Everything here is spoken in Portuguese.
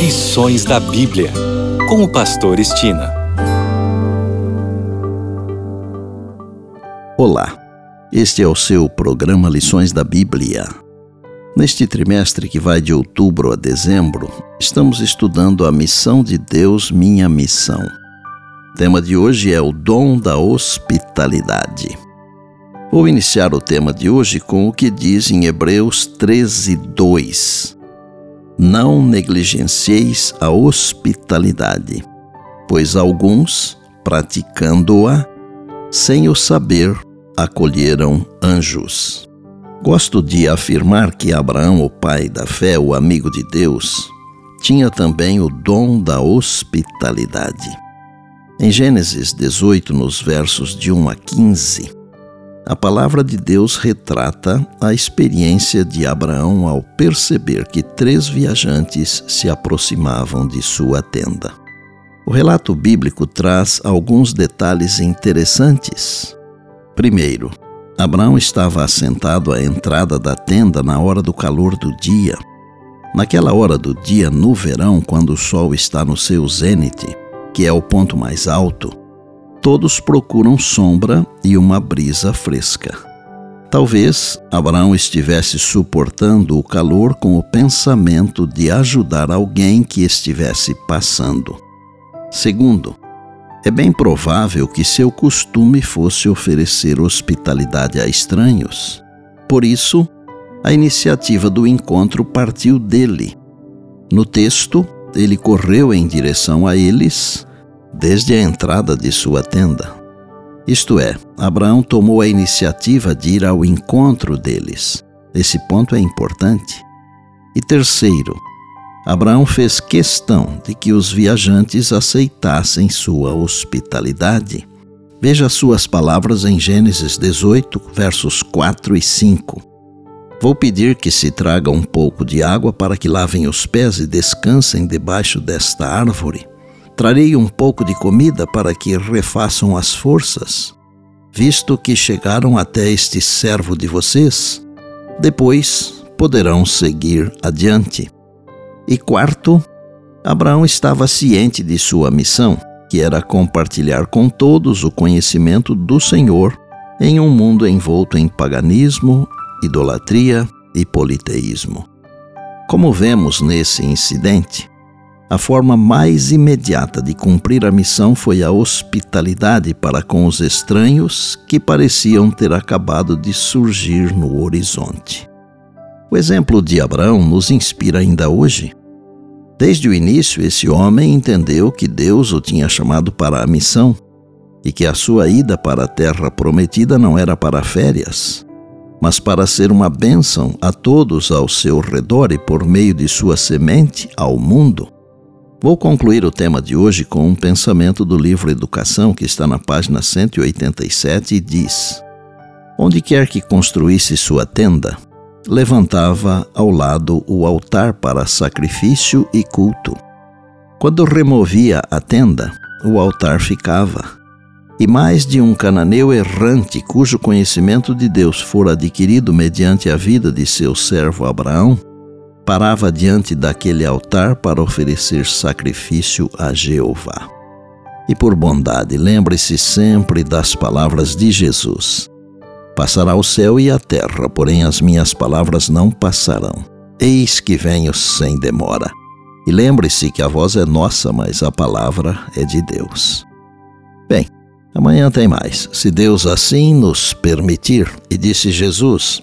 Lições da Bíblia, com o Pastor Estina. Olá, este é o seu programa Lições da Bíblia. Neste trimestre que vai de outubro a dezembro, estamos estudando a missão de Deus, minha missão. O tema de hoje é o dom da hospitalidade. Vou iniciar o tema de hoje com o que diz em Hebreus 13, 2. Não negligencieis a hospitalidade, pois alguns, praticando-a, sem o saber, acolheram anjos. Gosto de afirmar que Abraão, o pai da fé, o amigo de Deus, tinha também o dom da hospitalidade. Em Gênesis 18, nos versos de 1 a 15, a palavra de Deus retrata a experiência de Abraão ao perceber que três viajantes se aproximavam de sua tenda. O relato bíblico traz alguns detalhes interessantes. Primeiro, Abraão estava assentado à entrada da tenda na hora do calor do dia. Naquela hora do dia, no verão, quando o sol está no seu zênite, que é o ponto mais alto, todos procuram sombra e uma brisa fresca. Talvez Abraão estivesse suportando o calor com o pensamento de ajudar alguém que estivesse passando. Segundo, é bem provável que seu costume fosse oferecer hospitalidade a estranhos. Por isso, a iniciativa do encontro partiu dele. No texto, ele correu em direção a eles desde a entrada de sua tenda. Isto é, Abraão tomou a iniciativa de ir ao encontro deles. Esse ponto é importante. E terceiro, Abraão fez questão de que os viajantes aceitassem sua hospitalidade. Veja suas palavras em Gênesis 18, versos 4 e 5. Vou pedir que se traga um pouco de água para que lavem os pés e descansem debaixo desta árvore. Trarei um pouco de comida para que refaçam as forças, visto que chegaram até este servo de vocês. Depois poderão seguir adiante. E quarto, Abraão estava ciente de sua missão, que era compartilhar com todos o conhecimento do Senhor em um mundo envolto em paganismo, idolatria e politeísmo. Como vemos nesse incidente, a forma mais imediata de cumprir a missão foi a hospitalidade para com os estranhos que pareciam ter acabado de surgir no horizonte. O exemplo de Abraão nos inspira ainda hoje. Desde o início, esse homem entendeu que Deus o tinha chamado para a missão e que a sua ida para a terra prometida não era para férias, mas para ser uma bênção a todos ao seu redor e por meio de sua semente ao mundo. Vou concluir o tema de hoje com um pensamento do livro Educação, que está na página 187 e diz: Onde quer que construísse sua tenda, levantava ao lado o altar para sacrifício e culto. Quando removia a tenda, o altar ficava. E mais de um cananeu errante, cujo conhecimento de Deus fora adquirido mediante a vida de seu servo Abraão, parava diante daquele altar para oferecer sacrifício a Jeová. E por bondade, lembre-se sempre das palavras de Jesus: Passará o céu e a terra, porém as minhas palavras não passarão. Eis que venho sem demora. E lembre-se que a voz é nossa, mas a palavra é de Deus. Bem, amanhã tem mais, se Deus assim nos permitir. E disse Jesus: